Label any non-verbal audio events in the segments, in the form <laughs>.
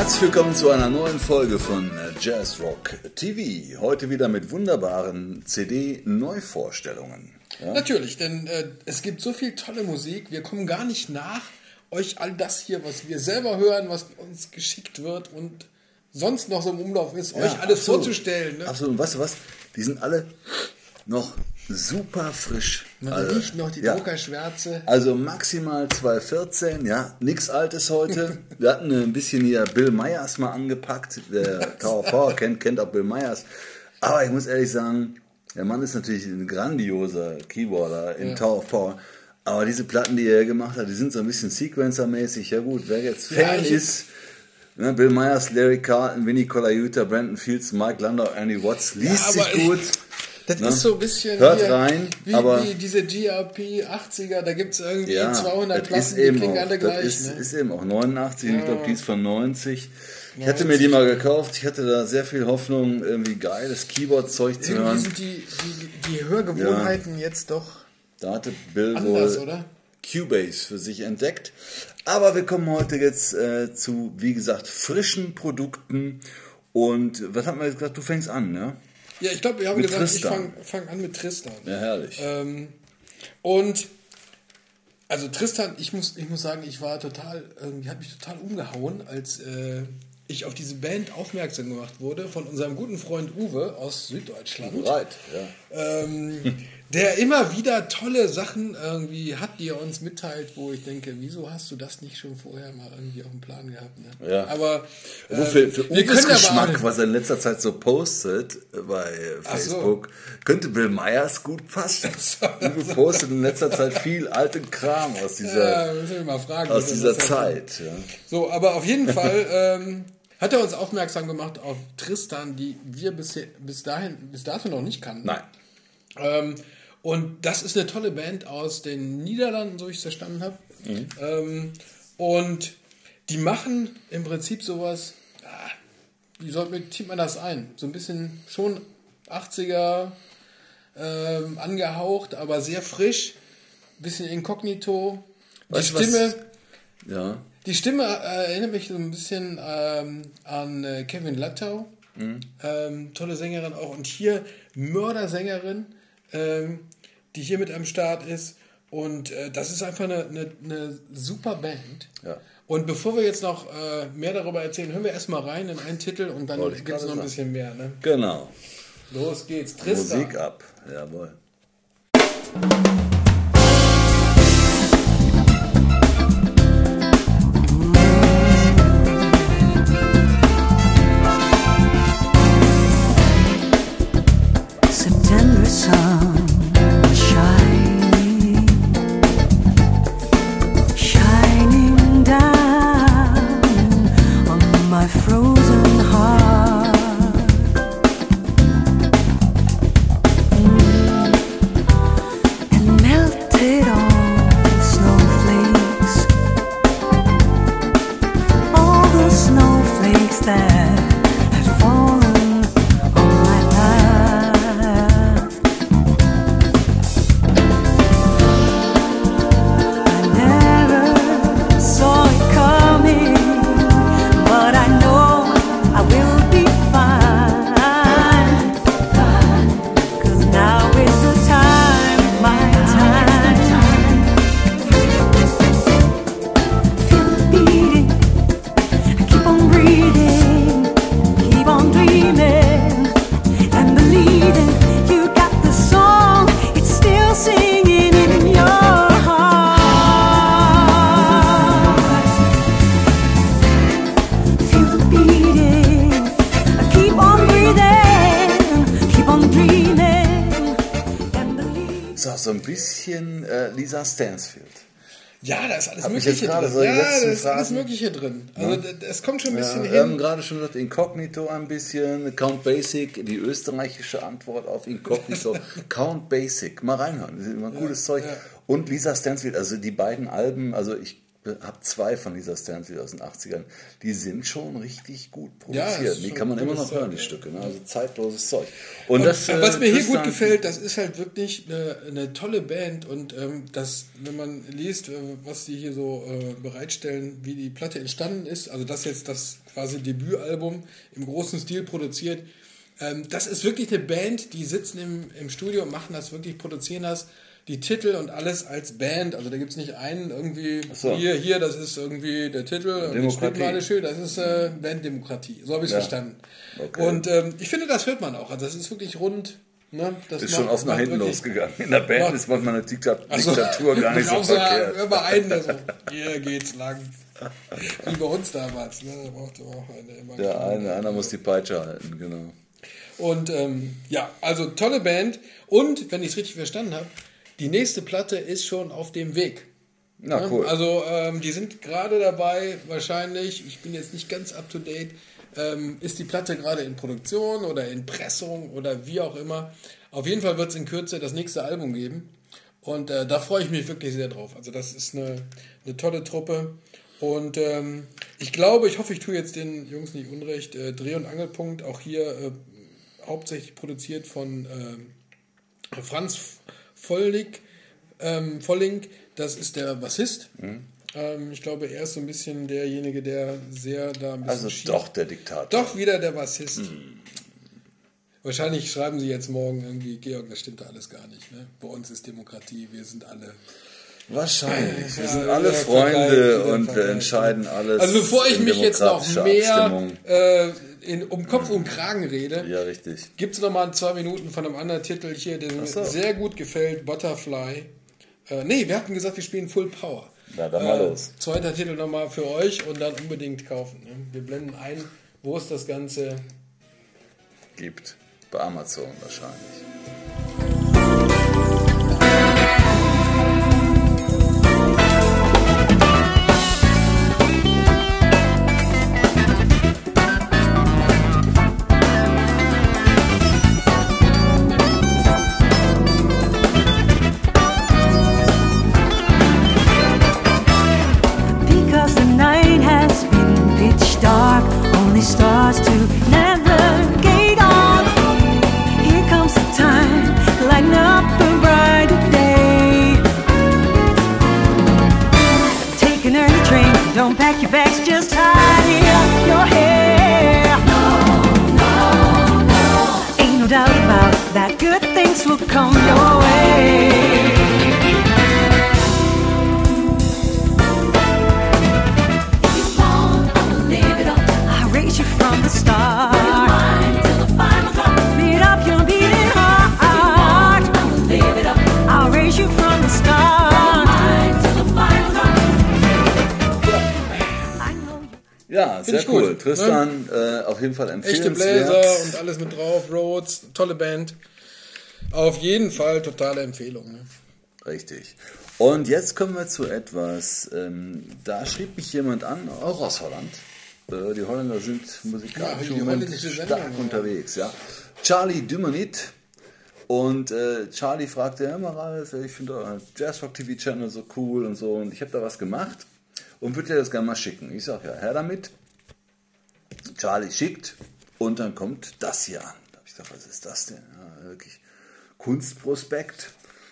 herzlich willkommen zu einer neuen Folge von Jazz Rock TV. Heute wieder mit wunderbaren CD-Neuvorstellungen. Ja? Natürlich, denn äh, es gibt so viel tolle Musik, wir kommen gar nicht nach, euch all das hier, was wir selber hören, was uns geschickt wird und sonst noch so im Umlauf ist, ja, euch alles absolut. vorzustellen. Ne? Absolut, und weißt du was? Die sind alle noch super frisch. Man also, riecht noch die ja. Druckerschwärze. Also maximal 214, ja, nichts Altes heute. <laughs> Wir hatten ein bisschen hier Bill Myers mal angepackt. Der <laughs> Tower Power kennt, kennt auch Bill Myers. Aber ich muss ehrlich sagen, der Mann ist natürlich ein grandioser Keyboarder in ja. Tower of Power. Aber diese Platten, die er gemacht hat, die sind so ein bisschen Sequencer-mäßig. Ja gut, wer jetzt Fan ja, ist, ne, Bill Myers, Larry Carlton, Vinnie Colaiuta, Brandon Fields, Mike Landau, Andy Watts, liest sich gut. Ich, das ne? ist so ein bisschen Hört hier, rein, wie, aber wie diese GRP 80er, da gibt es irgendwie ja, 200 Platten, die klingen auch, alle gleich. Ist, ne? ist eben auch 89, ja. ich glaube, die ist von 90. Ich hatte mir die mal gekauft, ich hatte da sehr viel Hoffnung, irgendwie geiles Keyboard-Zeug zu hören. sind die, die, die Hörgewohnheiten ja. jetzt doch Da hatte Bill anders, wohl oder? Cubase für sich entdeckt. Aber wir kommen heute jetzt äh, zu, wie gesagt, frischen Produkten. Und was haben wir jetzt gesagt? Du fängst an, ne? Ja, ich glaube, wir haben mit gesagt, Tristan. ich fange fang an mit Tristan. Ja, herrlich. Ähm, und also Tristan, ich muss, ich muss sagen, ich war total, irgendwie hat mich total umgehauen, als äh, ich auf diese Band aufmerksam gemacht wurde von unserem guten Freund Uwe aus Süddeutschland. Right, ja. Ähm, <laughs> der immer wieder tolle Sachen irgendwie hat, die er uns mitteilt, wo ich denke, wieso hast du das nicht schon vorher mal irgendwie auf dem Plan gehabt? Ne? Ja. Aber äh, für, für Uwes Geschmack, was er in letzter Zeit so postet bei Facebook, so. könnte Bill Myers gut passen. Uwe postet in letzter Zeit viel alten Kram aus dieser, ja, fragen, aus dieser Zeit. Ja. So, aber auf jeden <laughs> Fall ähm, hat er uns aufmerksam gemacht auf Tristan, die wir bis, bis dahin, bis dato noch nicht kannten. Nein. Ähm, und das ist eine tolle Band aus den Niederlanden, so ich es verstanden habe. Mhm. Ähm, und die machen im Prinzip sowas, ah, wie soll, zieht man das ein? So ein bisschen schon 80er ähm, angehaucht, aber sehr frisch, bisschen inkognito. Die weißt Stimme, was? ja. die Stimme äh, erinnert mich so ein bisschen ähm, an äh, Kevin Lattau. Mhm. Ähm, tolle Sängerin auch. Und hier Mördersängerin ähm, die hier mit am Start ist. Und äh, das ist einfach eine, eine, eine super Band. Ja. Und bevor wir jetzt noch äh, mehr darüber erzählen, hören wir erstmal rein in einen Titel und dann gibt es noch ein bisschen mehr. Ne? Genau. Los geht's. Tristan. Musik ab. Jawohl. Lisa Stansfield. Ja, da ist alles Hab Mögliche drin. So ja, da ist Phrasen. alles Mögliche drin. Also ja. es kommt schon ein bisschen ja, hin. Wir haben gerade schon gesagt, Incognito ein bisschen, Count Basic, die österreichische Antwort auf Incognito. <laughs> Count Basic, mal reinhören, das ist immer ja, gutes Zeug. Und Lisa Stansfield, also die beiden Alben, also ich habe zwei von dieser Stanley aus den 80ern. Die sind schon richtig gut produziert. Ja, die kann man immer noch hören, die Stücke. Ne? Also zeitloses Zeug. Und, Und das, was äh, mir hier gut gefällt, das ist halt wirklich eine, eine tolle Band und ähm, das, wenn man liest, äh, was die hier so äh, bereitstellen, wie die Platte entstanden ist, also das jetzt das quasi Debütalbum im großen Stil produziert, ähm, das ist wirklich eine Band, die sitzen im, im Studio und machen das wirklich, produzieren das, die Titel und alles als Band, also da gibt es nicht einen irgendwie, so. hier, hier, das ist irgendwie der Titel und Demokratie. man alles schön, das ist äh, Banddemokratie, so habe ich es Ja. verstanden. Okay. Und ähm, ich finde, das hört man auch. Also das ist wirklich rund. Ne? Das ist schon macht- oft nach macht hinten losgegangen. In der Band Macht- ist manchmal eine Diktat Ach so. Diktatur gar nicht so <laughs> Auch so, verkehrt. Hör mal einen, der so, hier geht's lang. Wie bei uns damals. Ne? Da brauchte auch eine immer. Der eine, einer muss die Peitsche halten, genau. Und ähm, ja, also tolle Band. Und, wenn ich es richtig verstanden habe, die nächste Platte ist schon auf dem Weg. Na Ne? cool. Also ähm, die sind gerade dabei, wahrscheinlich, ich bin jetzt nicht ganz up to date, ähm, ist die Platte gerade in Produktion oder in Pressung oder wie auch immer. Auf jeden Fall wird es in Kürze das nächste Album geben. Und äh, da freue ich mich wirklich sehr drauf. Also das ist eine, eine tolle Truppe. Und ähm, ich glaube, ich hoffe, ich tue jetzt den Jungs nicht unrecht. Äh, Dreh- und Angelpunkt, auch hier äh, hauptsächlich produziert von ähm, Franz Vollig, ähm, Volling, das ist der Bassist. Mhm. Ähm, ich glaube, er ist so ein bisschen derjenige, der sehr da ein bisschen Also schief- doch der Diktator. doch wieder der Bassist. Wahrscheinlich schreiben sie jetzt morgen irgendwie, Georg, das stimmt da alles gar nicht. Ne? Bei uns ist Demokratie, wir sind alle. Wahrscheinlich. Wir Ja, sind alle wieder Freunde und wir entscheiden alles. Also bevor ich mich jetzt noch mehr äh, in, um Kopf und Kragen rede, Ja, richtig. Gibt es nochmal zwei Minuten von einem anderen Titel hier, der mir so. sehr gut gefällt, Butterfly. Äh, nee, wir hatten gesagt, wir spielen Full Power. Na, dann mal Äh, los. Zweiter Titel nochmal für euch und dann unbedingt kaufen. Ne? Wir blenden ein, wo es das Ganze. Gibt. Bei Amazon wahrscheinlich. Sehr cool. gut, Tristan, äh, auf jeden Fall Echte empfehlenswert. Bläser und alles mit drauf, Rhodes, tolle Band. Auf jeden Fall totale Empfehlung. Ne? Richtig. Und jetzt kommen wir zu etwas, ähm, da schrieb mich jemand an, auch aus Holland. Äh, die Holländer sind musikalisch Ja, stark Sendung, unterwegs. Ja. Charlie Dumanit. Und äh, Charlie fragte, ja, mal Ralf, ich finde euren Jazzrock TV Channel so cool und so. Und ich habe da was gemacht und würde dir das gerne mal schicken. Ich sage, ja, her damit. Charlie schickt und dann kommt das hier an. Da habe ich gedacht, was ist das denn? Ja, wirklich Kunstprospekt.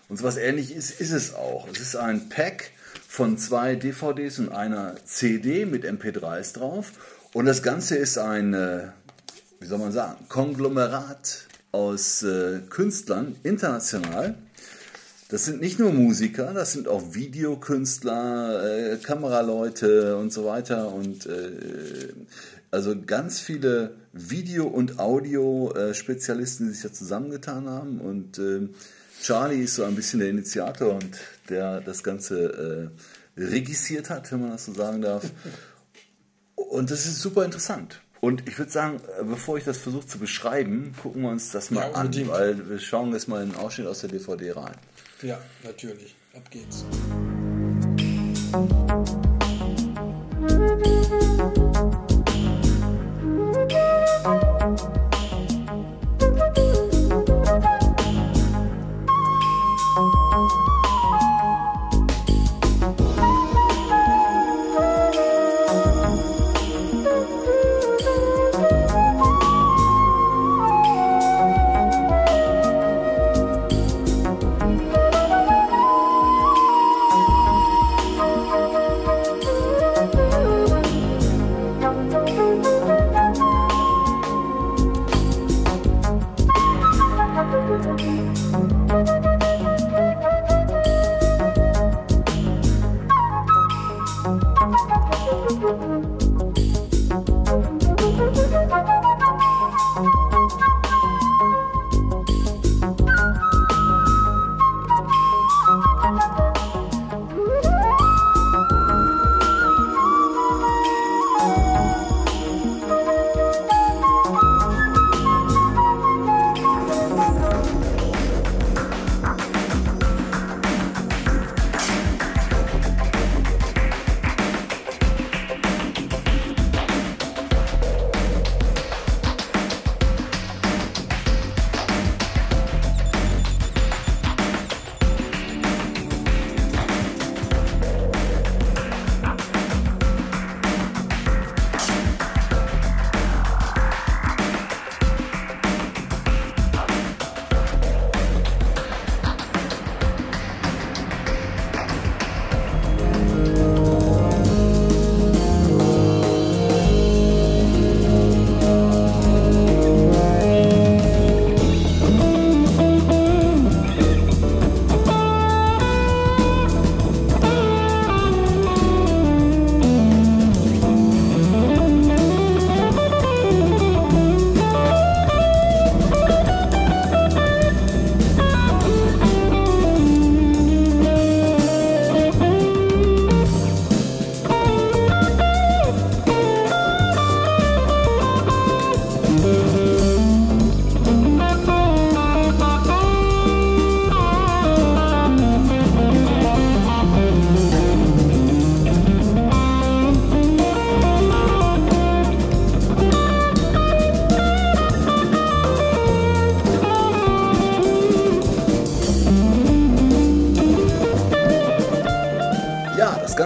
Und sowas ähnlich ist, ist es auch. Es ist ein Pack von zwei DVDs und einer CD mit MP3s drauf. Und das Ganze ist ein, äh, wie soll man sagen, Konglomerat aus äh, Künstlern, international. Das sind nicht nur Musiker, das sind auch Videokünstler, äh, Kameraleute und so weiter und äh, also ganz viele Video- und Audio-Spezialisten, die sich da zusammengetan haben und äh, Charlie ist so ein bisschen der Initiator und der das Ganze äh, regissiert hat, wenn man das so sagen darf. <laughs> Und das ist super interessant. Und ich würde sagen, äh, bevor ich das versuche zu beschreiben, gucken wir uns das mal Ja, an, weil wir schauen jetzt mal einen Ausschnitt aus der DVD rein. Ja, natürlich. Ab geht's.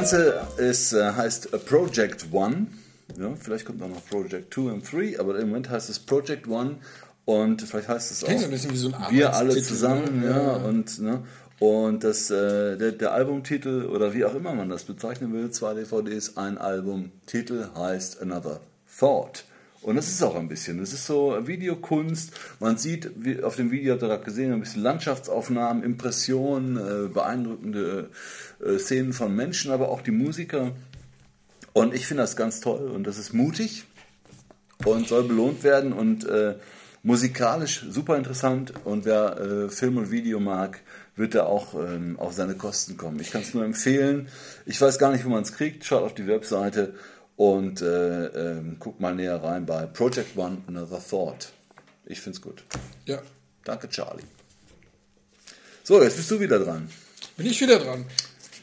Ganze ist, äh, heißt Project One. Ja, vielleicht kommt auch noch Project 2 und 3, aber im Moment heißt es Project One und vielleicht heißt es auch ein bisschen wie so ein Wir alle zusammen, ne? ja, Ja. und ne, und das, äh, der, der Albumtitel oder wie auch immer man das bezeichnen will, zwei DVDs, ein Albumtitel heißt Another Thought. Und das ist auch ein bisschen, das ist so Videokunst. Man sieht, wie auf dem Video habt ihr gerade gesehen, ein bisschen Landschaftsaufnahmen, Impressionen, äh, beeindruckende äh, Szenen von Menschen, aber auch die Musiker. Und ich finde das ganz toll und das ist mutig und soll belohnt werden und äh, musikalisch super interessant und wer äh, Film und Video mag, wird da auch ähm, auf seine Kosten kommen. Ich kann es nur empfehlen. Ich weiß gar nicht, wo man es kriegt. Schaut auf die Webseite und äh, ähm, guckt mal näher rein bei Project One Another Thought. Ich finde es gut. Ja. Danke, Charlie. So, jetzt bist du wieder dran. Bin ich wieder dran.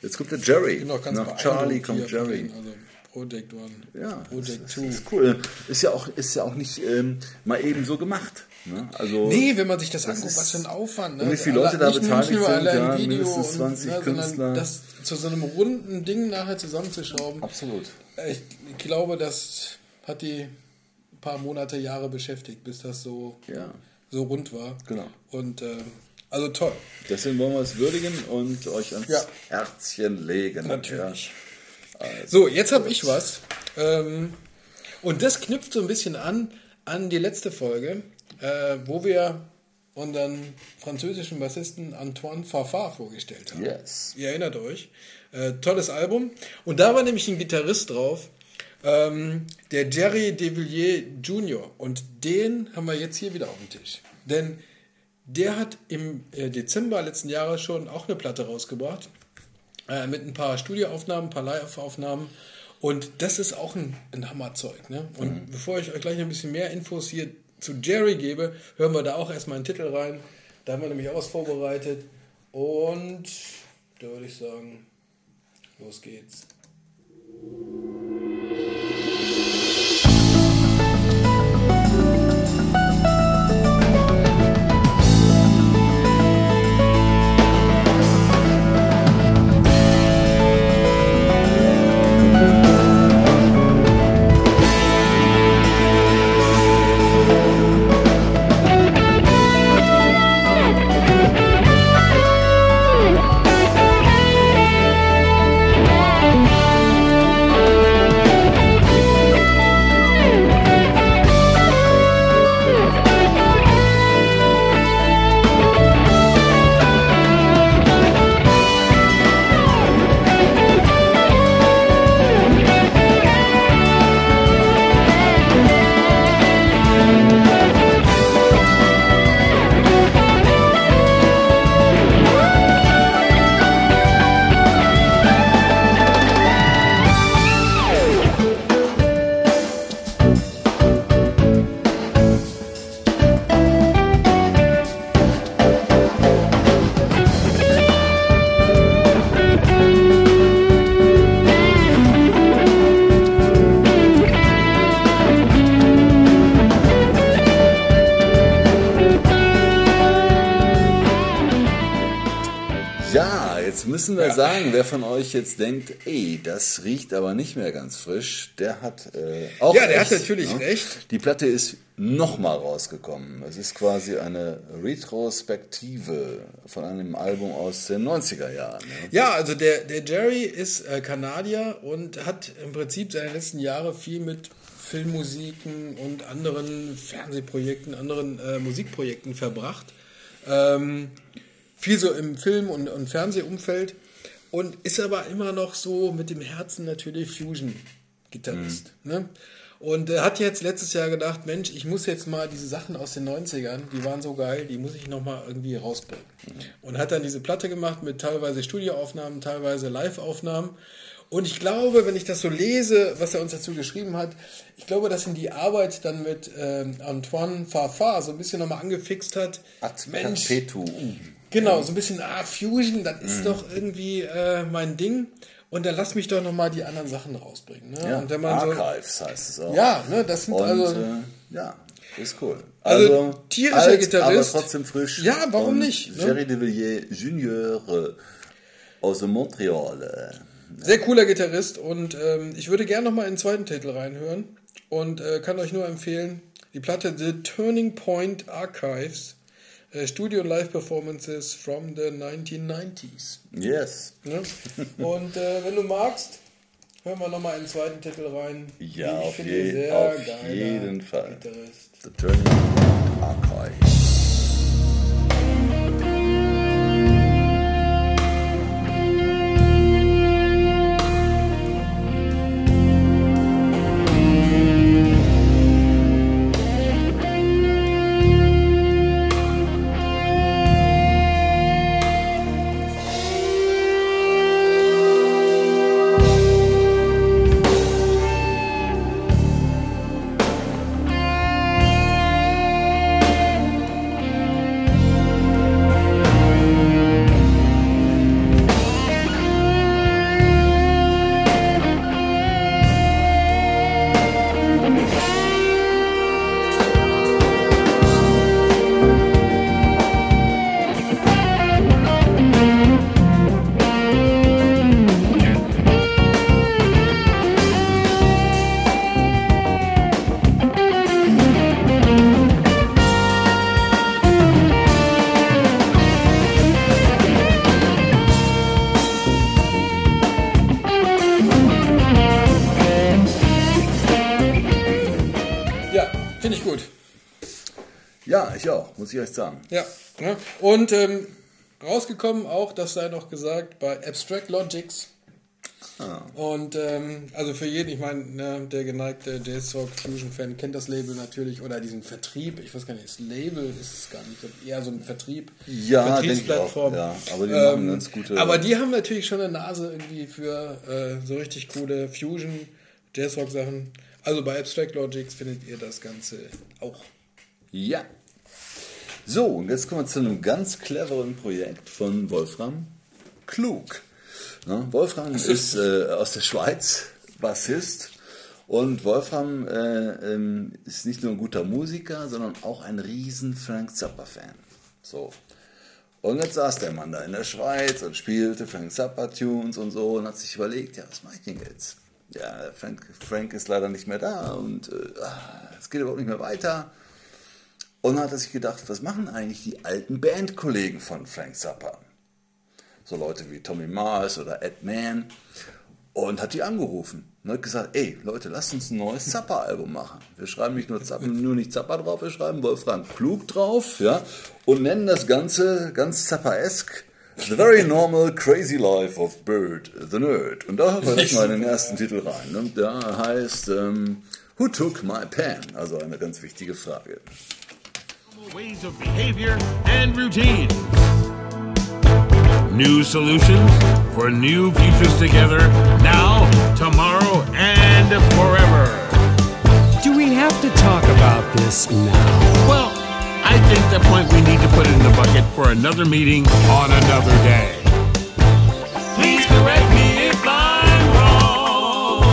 Jetzt kommt der Jerry. Ganz Nach Charlie kommt Jerry. Also Project One, Ja, Project das, 2. das ist cool. Ist ja auch, ist ja auch nicht ähm, mal eben so gemacht. Ne? Also, Nee, wenn man sich das, Das anguckt, was für ein Aufwand. Ne? und wie viele Leute da beteiligt sind, ja, Video mindestens und, 20 ne, Künstler. Sondern das zu so einem runden Ding nachher zusammenzuschrauben. Absolut. Ich glaube, das hat die paar Monate, Jahre beschäftigt, bis das so, Ja. so rund war. Genau. Und äh, also toll. Deswegen wollen wir es würdigen und euch ans Ja. Herzchen legen. Natürlich. Ja. So, jetzt habe ich was. Ähm, und das knüpft so ein bisschen an an die letzte Folge, äh, wo wir unseren französischen Bassisten Antoine Farfar vorgestellt haben. Yes. Ihr erinnert euch. Äh, tolles Album. Und da war nämlich ein Gitarrist drauf, ähm, der Jerry Devilliers Jr. Und den haben wir jetzt hier wieder auf dem Tisch. Denn der hat im äh, Dezember letzten Jahres schon auch eine Platte rausgebracht. Äh, mit ein paar Studioaufnahmen, ein paar Live-Aufnahmen. Und das ist auch ein, ein Hammerzeug. Ne? Und bevor ich euch gleich ein bisschen mehr Infos hier zu Jerry gebe, hören wir da auch erstmal einen Titel rein. Da haben wir nämlich auch was vorbereitet. Und da würde ich sagen, los geht's. Müssen wir Ja. sagen, wer von euch jetzt denkt, ey, das riecht aber nicht mehr ganz frisch, der hat äh, auch Ja, der recht, hat natürlich recht. Die Platte ist nochmal rausgekommen. Es ist quasi eine Retrospektive von einem Album aus den 90er Jahren. Ne? Ja, also der, der Jerry ist äh, Kanadier und hat im Prinzip seine letzten Jahre viel mit Filmmusiken und anderen Fernsehprojekten, anderen äh, Musikprojekten verbracht. Ähm, viel so im Film- und, und Fernsehumfeld und ist aber immer noch so mit dem Herzen natürlich Fusion-Gitarrist. Ne? Und er hat jetzt letztes Jahr gedacht, Mensch, ich muss jetzt mal diese Sachen aus den 90ern, die waren so geil, die muss ich nochmal irgendwie rausbringen. Und hat dann diese Platte gemacht mit teilweise Studioaufnahmen, teilweise Live-Aufnahmen. Und ich glaube, wenn ich das so lese, was er uns dazu geschrieben hat, ich glaube, dass ihn die Arbeit dann mit ähm, Antoine Farfar so ein bisschen nochmal angefixt hat. Ad Mensch, perpetuum. Genau, so ein bisschen, ah, Fusion, das ist doch irgendwie äh, mein Ding. Und dann lass mich doch nochmal die anderen Sachen rausbringen. Ne? Ja, und wenn man so, Archives heißt es auch. ja, ne, das sind Und also. äh, ja, ist cool. Also, tierischer alt, Gitarrist. Aber trotzdem frisch. Ja, warum nicht, ne? Jerry de Villiers Junior äh, aus Montreal. Sehr cooler Gitarrist und ähm, ich würde gerne nochmal in den zweiten Titel reinhören und äh, kann euch nur empfehlen, die Platte The Turning Point Archives, äh, Studio Live Performances from the 1990s. Yes. Ne? Und äh, wenn du magst, hören wir nochmal in den zweiten Titel rein. Ja, auf je- sehr auf jeden Fall. Gitarrist. The Turning Archive. Muss ich euch sagen. Ja. Ne? Und ähm, rausgekommen auch, das sei noch gesagt, bei Abstract Logics. Ah. Und ähm, also für jeden, ich meine, ne, der geneigte J-Sock Fusion-Fan kennt das Label natürlich oder diesen Vertrieb. Ich weiß gar nicht, das Label ist es gar nicht, eher so ein Vertrieb. Ja, Vertriebsplattform. auch, ja. Aber die machen ganz gute- Aber die haben natürlich schon eine Nase irgendwie für äh, so richtig coole Fusion, J-Rock-Sachen. Also bei Abstract Logics findet ihr das Ganze auch. Ja. So, und jetzt kommen wir zu einem ganz cleveren Projekt von Wolfram Klug. Ne? Wolfram ist äh, aus der Schweiz, Bassist. Und Wolfram äh, ähm, ist nicht nur ein guter Musiker, sondern auch ein riesen Frank Zappa-Fan. So. Und jetzt saß der Mann da in der Schweiz und spielte Frank Zappa-Tunes und so und hat sich überlegt, ja, was mache ich denn jetzt? Ja, Frank, Frank ist leider nicht mehr da und äh, ah, es geht überhaupt nicht mehr weiter. Und dann hat er sich gedacht, was machen eigentlich die alten Bandkollegen von Frank Zappa? So Leute wie Tommy Mars oder Ed Mann. Und hat die angerufen und hat gesagt, ey Leute, lasst uns ein neues Zappa-Album machen. Wir schreiben nicht nur, Zappa, nur nicht Zappa drauf, wir schreiben Wolfgang Klug drauf ja, und nennen das Ganze ganz Zappa-esk The Very Normal Crazy Life of Bird the Nerd. Und da hören wir mal in den ersten Titel rein. Ne? Der heißt ähm, Who Took My Pen? Also eine ganz wichtige Frage. Ways of behavior and routine. New solutions for new futures together now, tomorrow, and forever. Do we have to talk about this now? Well, I think the point we need to put it in the bucket for another meeting on another day. Please correct me if I'm wrong.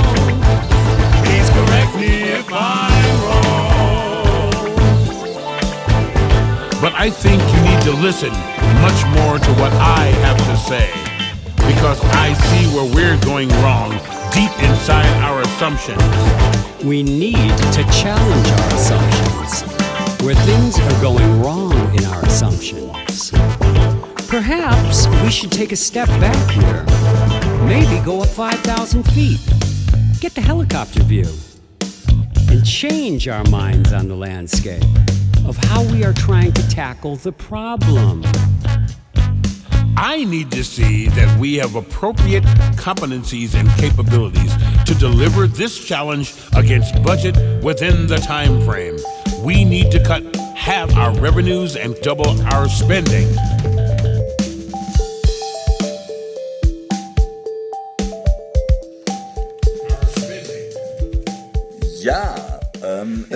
Please correct me if I'm I think you need to listen much more to what I have to say. Because I see where we're going wrong deep inside our assumptions. We need to challenge our assumptions. Where things are going wrong in our assumptions. Perhaps we should take a step back here. Maybe go up 5,000 feet. Get the helicopter view. And change our minds on the landscape of how we are trying to tackle the problem. I need to see that we have appropriate competencies and capabilities to deliver this challenge against budget within the time frame. We need to cut half our revenues and double our spending.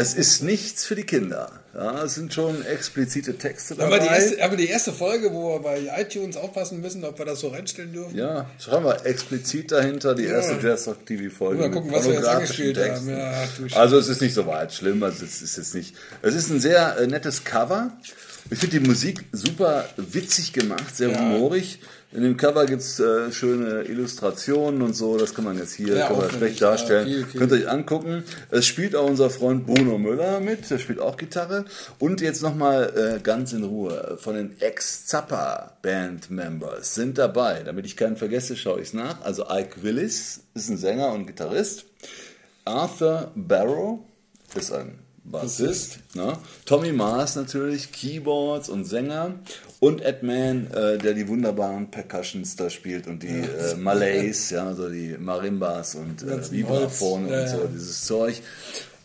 Es ist nichts für die Kinder. Ja, es sind schon explizite Texte dabei. Aber die, erste, aber die erste Folge, wo wir bei iTunes aufpassen müssen, ob wir das so reinstellen dürfen. ja, schreiben wir explizit dahinter die erste Jazz Rock TV Folge. Mal mit gucken, was wir jetzt angespielt Texten. haben. Ja, also es ist nicht so weit schlimm, also es ist jetzt nicht. Es ist ein sehr äh, nettes Cover Ich finde die Musik super witzig gemacht, sehr Ja. humorig. In dem Cover gibt es äh, schöne Illustrationen und so. Das kann man jetzt hier Ja, kann man schlecht darstellen. ja, viel, viel. Könnt ihr euch angucken. Es spielt auch unser Freund Bruno Müller mit. Der spielt auch Gitarre. Und jetzt nochmal äh, ganz in Ruhe. Von den Ex-Zappa-Band-Members sind dabei. Damit ich keinen vergesse, schaue ich es nach. Also Ike Willis ist ein Sänger und Gitarrist. Arthur Barrow ist ein Bassist. Ne? Tommy Mars natürlich, Keyboards und Sänger. Und Ed Mann, äh, der die wunderbaren Percussions da spielt und die äh, Malays, ja, also die Marimbas und äh, Vibraphone und so, dieses Zeug.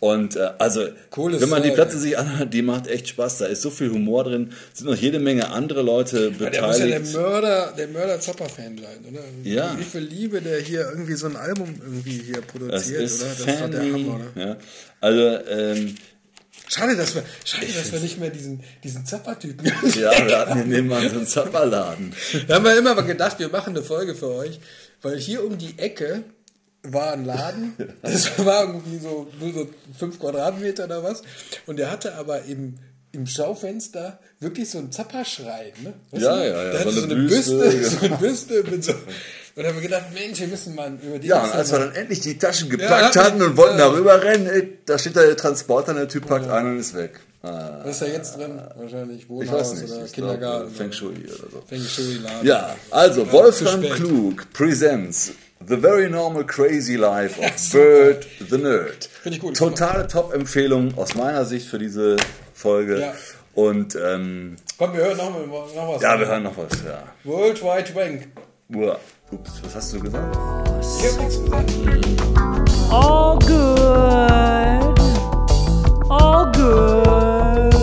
Und äh, also, Cooles wenn man die. Platte sich anhört, die macht echt Spaß. Da ist so viel Humor drin, sind noch jede Menge andere Leute Ja, der muss ja der beteiligt. Mörder, der Mörder Zappa-Fan sein, oder? Ja. Wie viel Liebe der hier irgendwie so ein Album irgendwie hier das produziert, ist oder? Das ist doch der. Hammer, oder? Ja. Also, ähm, Schade, dass wir, schade, dass wir nicht mehr diesen, diesen Zappa-Typen <laughs> ja, wir hatten hier nebenan so einen Zapperladen. Da haben wir immer mal gedacht, wir machen eine Folge für euch, weil hier um die Ecke war ein Laden, <laughs> das war irgendwie so, nur so fünf Quadratmeter oder was, und der hatte aber im, im Schaufenster wirklich so einen Zapperschrein, ne? Ja, ja, ja, Der hatte so so eine eine Büste, Büste, <laughs> so eine Büste mit so, und da haben wir gedacht, Mensch, wir müssen mal über die Ja, und als wir dann endlich die Taschen gepackt Ja, hatten und wollten ja. darüber rennen, ey, da steht da der Transporter, der Typ packt ein und ist weg. Ah, was ist da jetzt drin? Wahrscheinlich ich Wohnhaus weiß nicht, oder ich glaub, Kindergarten. Feng Shui oder so. Feng Shui Laden. Ja, also Wolfram spät. Klug presents The Very Normal Crazy Life of <laughs> Bird the Nerd. Finde ich gut. Totale Top-Empfehlung aus meiner Sicht für diese Folge. Ja. Und ähm, Komm, wir hören noch, noch was. ja, wir hören noch was. Ja. World Wide Wank. Uah. Ups, was hast du gesagt? Ich hab nichts gesagt. all good, all good,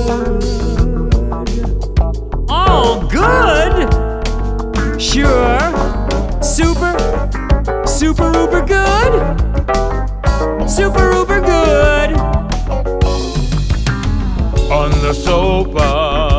all good. Sure, super, super uber good, super uber good. on the sofa.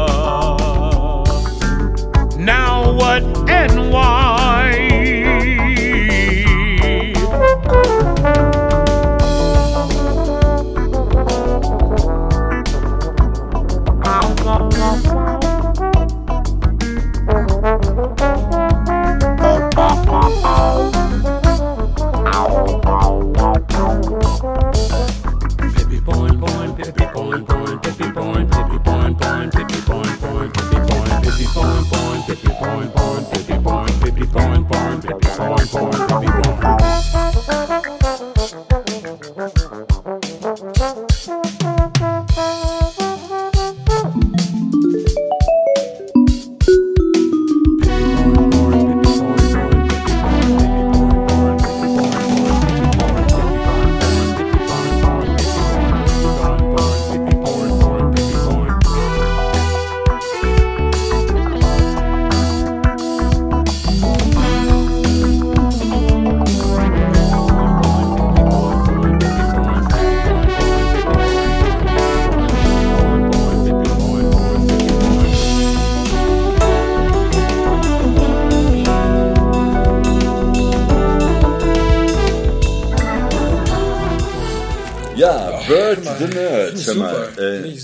Ja, Bird the Nerd. Hör mal, äh.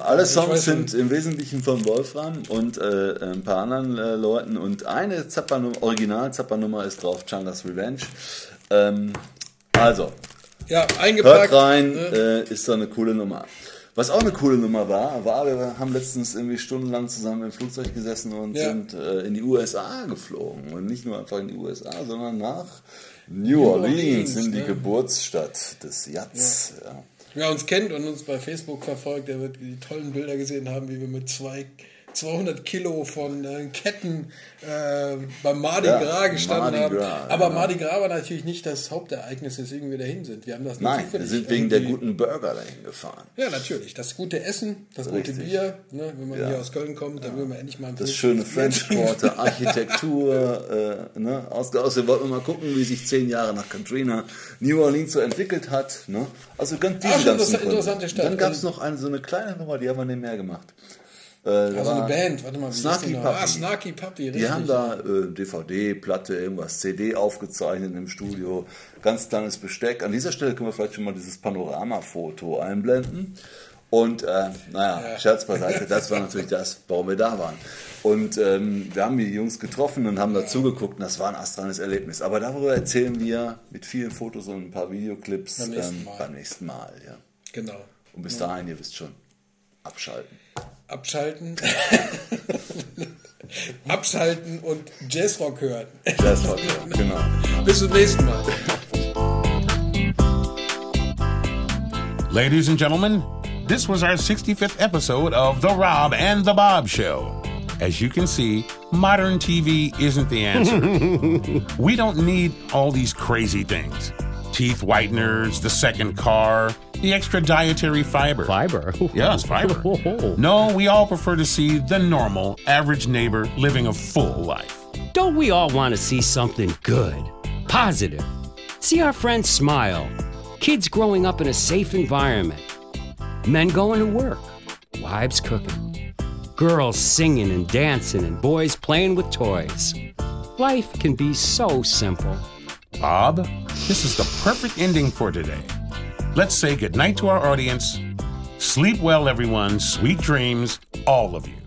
Alle Ich Songs sind im Wesentlichen von Wolfram und äh, ein paar anderen äh, Leuten und eine Zappernummer, Original-Zappernummer ist drauf, Changas Revenge. Ähm, also, Ja, hört eingepackt. rein, ne? äh, ist doch eine coole Nummer. Was auch eine coole Nummer war, war, wir haben letztens irgendwie stundenlang zusammen im Flugzeug gesessen und Ja. sind äh, in die USA geflogen. Und nicht nur einfach in die USA, sondern nach New, Orleans, Orleans, in die ne? Geburtsstadt des Jats. Ja. Wer uns kennt und uns bei Facebook verfolgt, der wird die tollen Bilder gesehen haben, wie wir mit zwei, 200 Kilo von äh, Ketten äh, beim Mardi Ja, Gras gestanden Mardi haben. Gras, Aber genau. Mardi Gras war natürlich nicht das Hauptereignis, weswegen wir dahin sind. Wir haben das Nein, wir sind wegen der guten Burger dahin gefahren. Ja, natürlich. Das gute Essen, das Richtig. gute Bier. Ne? Wenn man Ja. hier aus Köln kommt, dann will man endlich mal ein Das schöne French Quarter, <laughs> Architektur, äh, ne? Aus, außerdem wollten wir mal gucken, wie sich zehn Jahre nach Katrina New Orleans so entwickelt hat. Ne? Also ganz diese schon ganzen interessante Stadt. Dann gab es noch eine so eine kleine Nummer, die haben wir nebenher gemacht. Äh, Also eine Band, warte mal, wie Snarky? Puppy. Ah, Snarky Puppy, richtig. Die haben da äh, DVD, Platte, irgendwas, CD aufgezeichnet im Studio, ganz kleines Besteck. An dieser Stelle können wir vielleicht schon mal dieses Panoramafoto einblenden. Und äh, naja, Scherz beiseite, das war natürlich das, warum wir da waren. Und ähm, wir haben die Jungs getroffen und haben dazugeguckt und das war ein astrales Erlebnis. Aber darüber erzählen wir mit vielen Fotos und ein paar Videoclips Beim nächsten ähm, Mal. beim nächsten Mal. Ja. Genau. Und bis dahin, ihr wisst schon, abschalten. Abschalten. <laughs> Abschalten und Jazzrock hören. Jazzrock, genau. Bis zum nächsten Mal. Ladies and gentlemen, this was our 65th episode of The Rob and the Bob Show. As you can see, modern TV isn't the answer. <laughs> we don't need all these crazy things teeth whiteners, the second car, the extra dietary fiber. Fiber. Yes, fiber. <laughs> No, we all prefer to see the normal, average neighbor living a full life. Don't we all want to see something good, positive? See our friends smile, kids growing up in a safe environment, men going to work, wives cooking, girls singing and dancing, and boys playing with toys. Life can be so simple. Bob, this is the perfect ending for today. Let's say goodnight to our audience. Sleep well, everyone. Sweet dreams, all of you.